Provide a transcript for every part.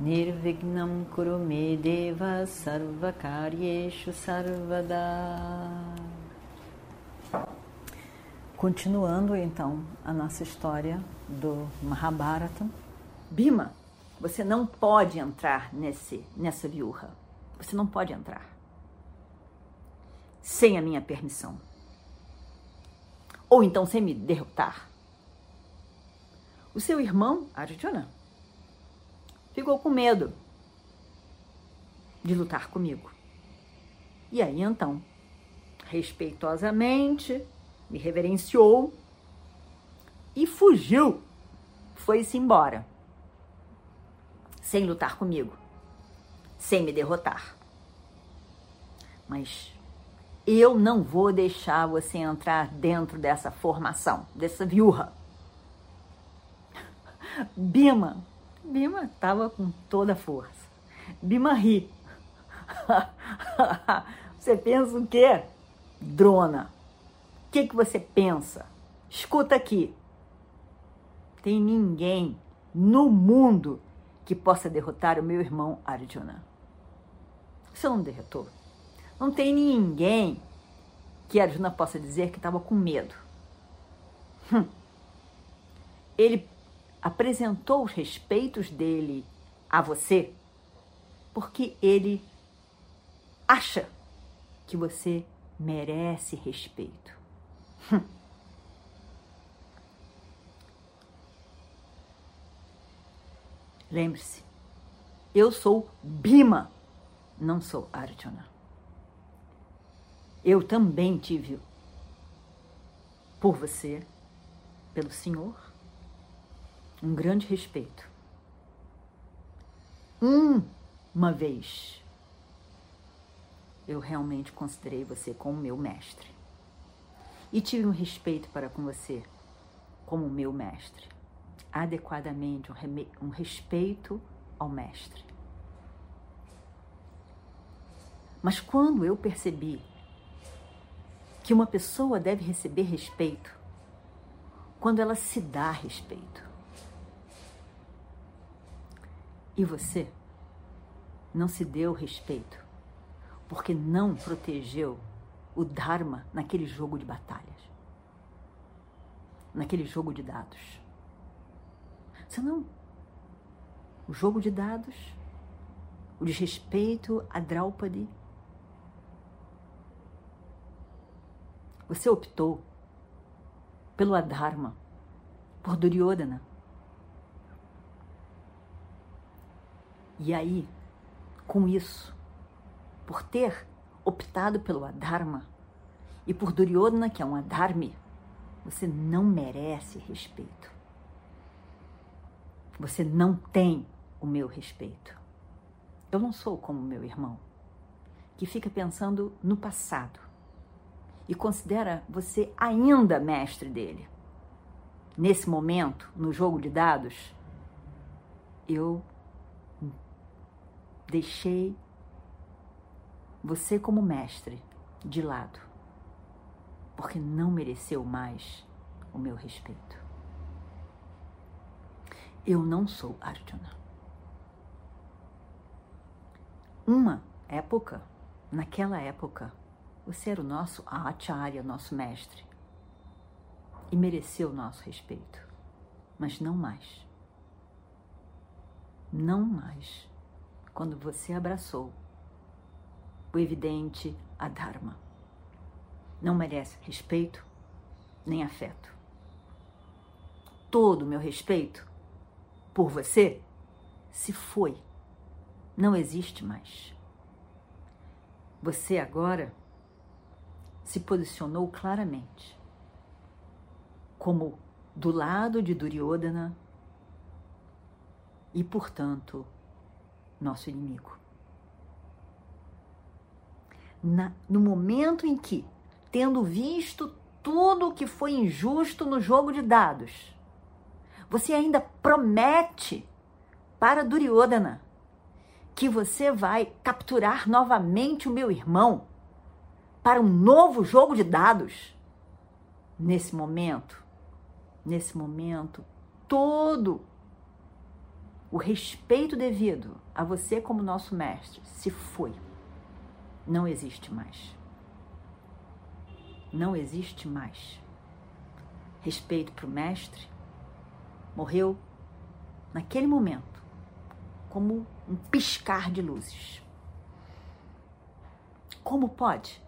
Nirvignam Kurume Deva Sarvakaryeshu Sarvada Continuando então a nossa história do Mahabharata. Bima, você não pode entrar nesse, nessa viurra. Você não pode entrar. Sem a minha permissão. Ou então sem me derrotar. O seu irmão, Arjuna, ficou com medo de lutar comigo. E aí então, respeitosamente, me reverenciou e fugiu, foi-se embora, sem lutar comigo, sem me derrotar. Mas eu não vou deixar você entrar dentro dessa formação, dessa viúva. Bima, Bima estava com toda a força. Bima ri. Você pensa o quê? Drona. O que, que você pensa? Escuta aqui. Tem ninguém no mundo que possa derrotar o meu irmão Arjuna. Você não derrotou? Não tem ninguém que Arjuna possa dizer que estava com medo. Hum. Ele apresentou os respeitos dele a você porque ele acha que você merece respeito. Lembre-se, eu sou Bima, não sou Arjuna. Eu também tive por você, pelo Senhor, um grande respeito. Uma vez eu realmente considerei você como meu mestre e tive um respeito para com você como meu mestre, adequadamente, um, um respeito ao mestre. Mas quando eu percebi que uma pessoa deve receber respeito, quando ela se dá respeito, e você não se deu respeito, porque não protegeu o Dharma naquele jogo de batalhas, naquele jogo de dados. Senão, o jogo de dados, o desrespeito a Draupadi, você optou pelo Adharma, por Duryodhana. E aí, com isso, por ter optado pelo Adharma e por Duryodhana, que é um Adharmi, você não merece respeito. Você não tem o meu respeito. Eu não sou como meu irmão, que fica pensando no passado e considera você ainda mestre dele. Nesse momento, no jogo de dados, eu deixei você como mestre de lado, porque não mereceu mais o meu respeito. Eu não sou Arjuna. Uma época, naquela época, você era o nosso Acharya, nosso mestre, e mereceu o nosso respeito, mas não mais. Não mais quando você abraçou o evidente Adharma. Não merece respeito nem afeto. Todo o meu respeito por você se foi. Não existe mais. Você agora se posicionou claramente como do lado de Duryodhana e, portanto, nosso inimigo. Na, no momento em que, tendo visto tudo o que foi injusto no jogo de dados, você ainda promete para Duryodhana que você vai capturar novamente o meu irmão para um novo jogo de dados. Nesse momento, nesse momento, todo o respeito devido a você como nosso mestre se foi. Não existe mais. Não existe mais. Respeito para o mestre morreu naquele momento, como um piscar de luzes. Como pode,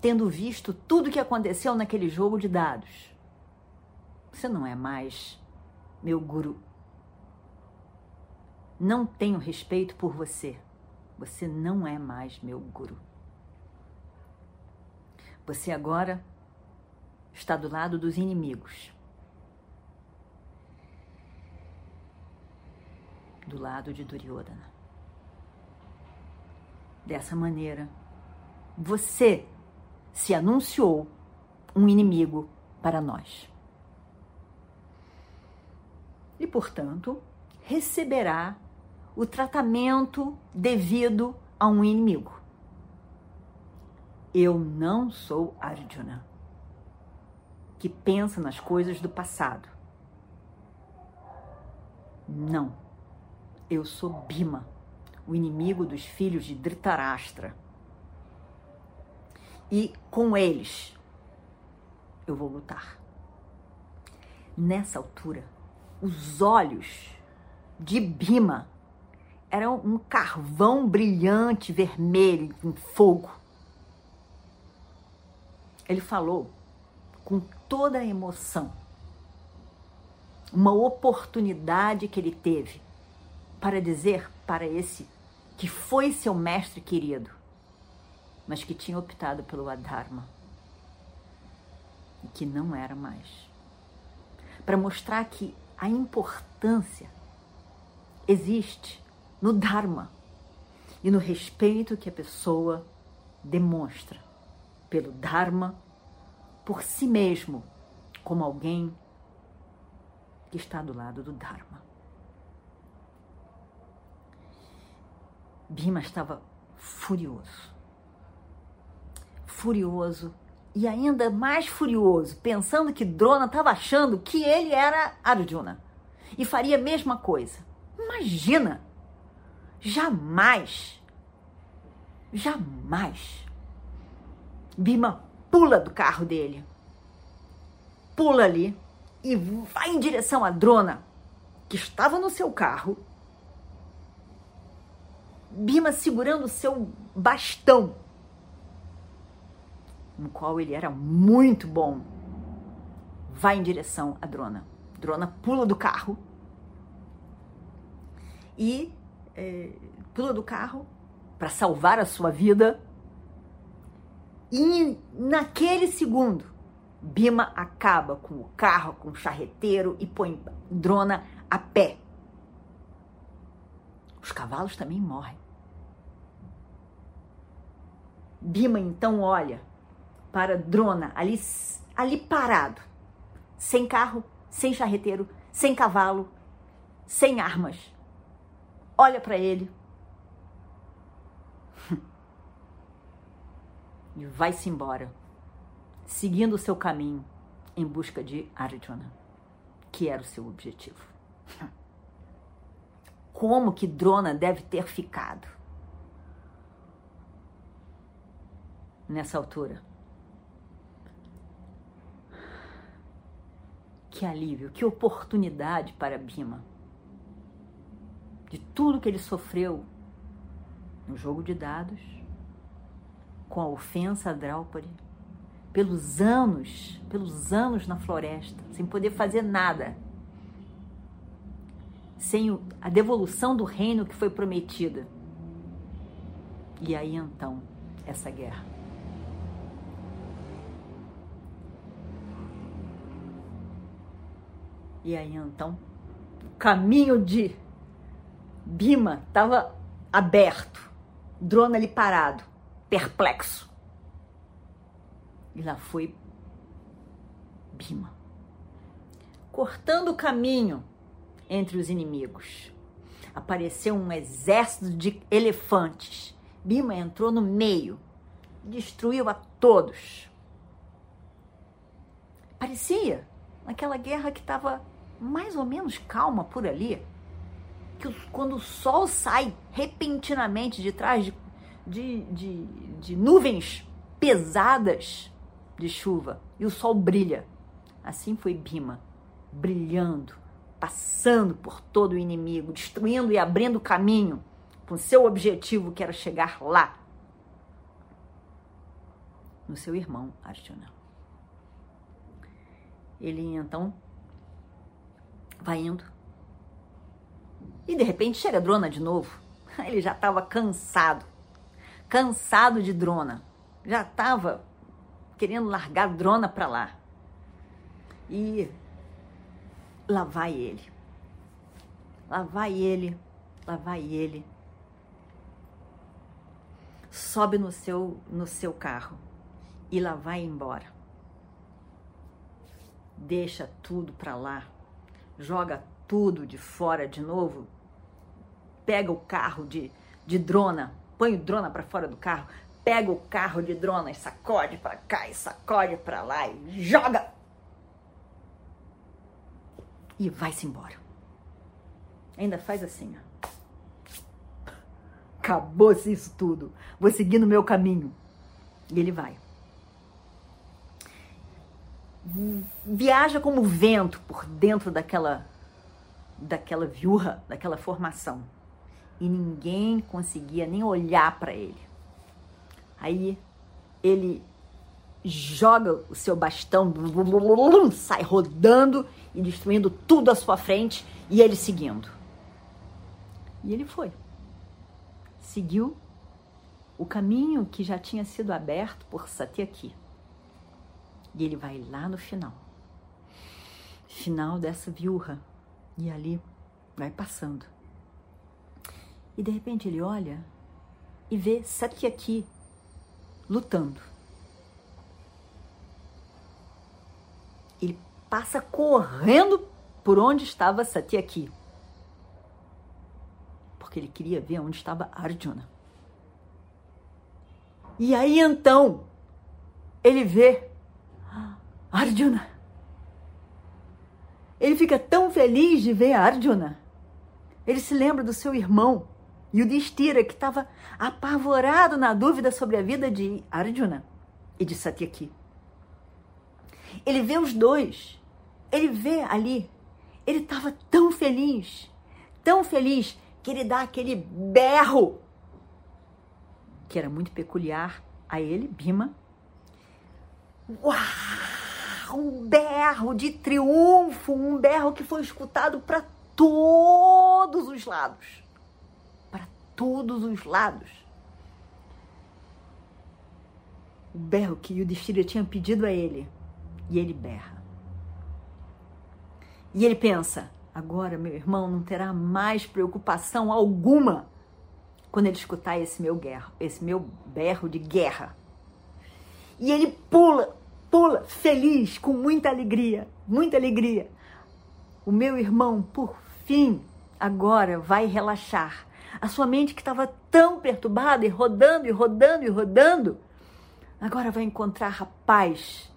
tendo visto tudo o que aconteceu naquele jogo de dados, você não é mais meu guru não tenho respeito por você. Você não é mais meu guru. Você agora está do lado dos inimigos. Do lado de Duryodhana. Dessa maneira, você se anunciou um inimigo para nós. E, portanto, receberá o tratamento devido a um inimigo. Eu não sou Arjuna, que pensa nas coisas do passado. Não. Eu sou Bima, o inimigo dos filhos de Dhritarashtra. E com eles eu vou lutar. Nessa altura, os olhos de Bima era um carvão brilhante, vermelho, em fogo. Ele falou com toda a emoção. Uma oportunidade que ele teve para dizer para esse que foi seu mestre querido, mas que tinha optado pelo Adharma e que não era mais. Para mostrar que a importância existe no Dharma e no respeito que a pessoa demonstra pelo Dharma, por si mesmo, como alguém que está do lado do Dharma. Bima estava furioso. Furioso e ainda mais furioso, pensando que Drona estava achando que ele era Arjuna e faria a mesma coisa. Imagina! Jamais, jamais. Bima pula do carro dele, pula ali e vai em direção à drona que estava no seu carro. Bima segurando o seu bastão, no qual ele era muito bom, vai em direção à drona. Drona pula do carro e é, pula do carro para salvar a sua vida. E naquele segundo, Bima acaba com o carro, com o charreteiro e põe Drona a pé. Os cavalos também morrem. Bima então olha para Drona ali, ali parado, sem carro, sem charreteiro, sem cavalo, sem armas olha para ele e vai-se embora, seguindo o seu caminho em busca de Arjuna, que era o seu objetivo. Como que Drona deve ter ficado nessa altura? Que alívio, que oportunidade para Bima de tudo que ele sofreu no jogo de dados, com a ofensa a Draupadi, pelos anos, pelos anos na floresta, sem poder fazer nada, sem a devolução do reino que foi prometida. E aí então, essa guerra. E aí então, o caminho de Bima estava aberto, drone ali parado, perplexo. E lá foi Bima, cortando o caminho entre os inimigos. Apareceu um exército de elefantes. Bima entrou no meio, destruiu a todos. Parecia naquela guerra que estava mais ou menos calma por ali, que quando o sol sai repentinamente de trás de, de, de, de nuvens pesadas de chuva e o sol brilha. Assim foi Bima, brilhando, passando por todo o inimigo, destruindo e abrindo caminho com seu objetivo que era chegar lá no seu irmão Arjuna. Ele então vai indo. E de repente chega a Drona de novo. Ele já estava cansado. Cansado de Drona. Já estava querendo largar a Drona para lá. E lá vai ele. Lá vai ele. Lá vai ele. Sobe no seu no seu carro e lá vai embora deixa tudo para lá, joga tudo de fora de novo, pega o carro de, de drona, põe o drona para fora do carro, pega o carro de drona e sacode para cá e sacode para lá e joga e vai-se embora. Ainda faz assim, ó. Acabou-se isso tudo. Vou seguir no meu caminho. E ele vai viaja como vento por dentro daquela daquela viurra, daquela formação. E ninguém conseguia nem olhar para ele. Aí ele joga o seu bastão, sai rodando e destruindo tudo à sua frente e ele seguindo. E ele foi. Seguiu o caminho que já tinha sido aberto por Satyaki. E ele vai lá no final. Final dessa viurra. E ali vai passando. E de repente ele olha e vê Satyaki lutando. Ele passa correndo por onde estava Satyaki. Porque ele queria ver onde estava Arjuna. E aí então ele vê Arjuna. Ele fica tão feliz de ver Arjuna. Ele se lembra do seu irmão, Yudhishthira, que estava apavorado na dúvida sobre a vida de Arjuna e de Satyaki. Ele vê os dois. Ele vê ali. Ele estava tão feliz, tão feliz, que ele dá aquele berro que era muito peculiar a ele, Bima. Uau! um berro de triunfo, um berro que foi escutado para todos os lados. Todos os lados. O berro que Yudhishthira tinha pedido a ele. E ele berra. E ele pensa: agora meu irmão não terá mais preocupação alguma quando ele escutar esse meu guerra, esse meu berro de guerra. E ele pula pula feliz, com muita alegria, muita alegria. O meu irmão, por fim, agora vai relaxar. A sua mente que estava tão perturbada e rodando e rodando e rodando, agora vai encontrar a paz.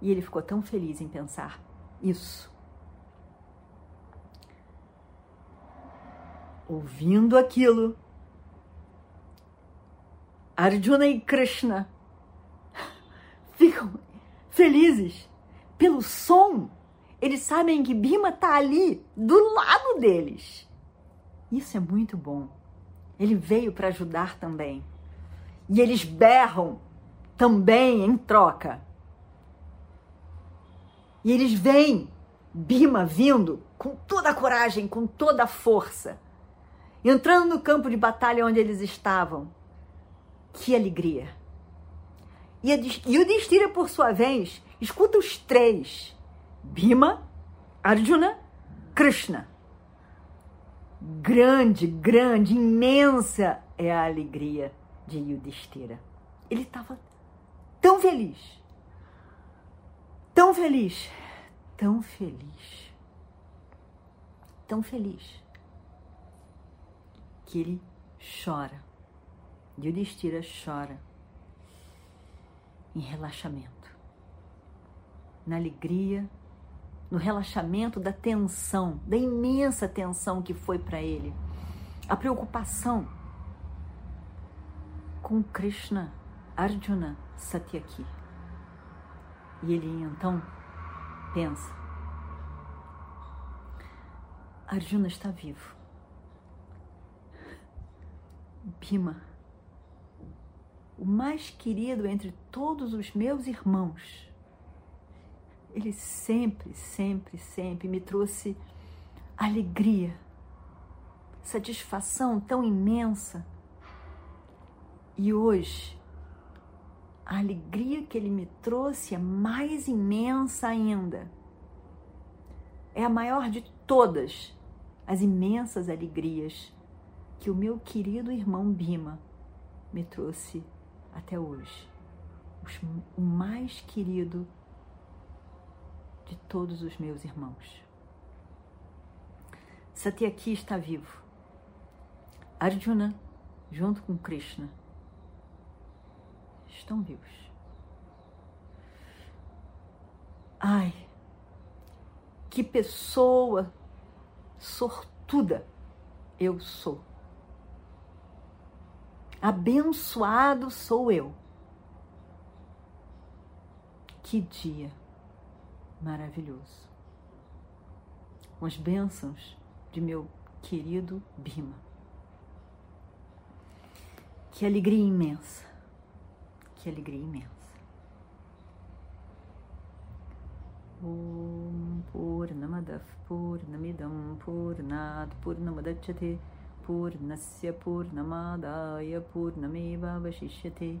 E ele ficou tão feliz em pensar isso. Ouvindo aquilo, Arjuna e Krishna ficam felizes pelo som. Eles sabem que Bima está ali do lado deles. Isso é muito bom. Ele veio para ajudar também. E eles berram também em troca. E eles veem Bima vindo com toda a coragem, com toda a força, entrando no campo de batalha onde eles estavam. Que alegria! E, o Destira, por sua vez, escuta os três: Bhima, Arjuna, Krishna. Grande, grande, imensa é a alegria de Yudhishthira. Ele estava tão feliz, tão feliz, tão feliz, tão feliz, que ele chora. Yudhishthira chora em relaxamento, na alegria, no relaxamento da tensão, da imensa tensão que foi para ele, a preocupação com Krishna, Arjuna, Satyaki. E ele então pensa: Arjuna está vivo. Bhima, o mais querido entre todos os meus irmãos, ele sempre, sempre, sempre me trouxe alegria, satisfação tão imensa. E hoje a alegria que ele me trouxe é mais imensa ainda. É a maior de todas as imensas alegrias que o meu querido irmão Bima me trouxe até hoje. O mais querido todos os meus irmãos. Satyaki está vivo. Arjuna, junto com Krishna, estão vivos. Ai, que pessoa sortuda eu sou. Abençoado sou eu. Que dia maravilhoso. Com as bênçãos de meu querido Bima. Que alegria imensa que alegria imensa. Om Purnamadav Purnamidam Purnat Purnamadachyate Purnasya Purnamadaya Purnameva Vashishyate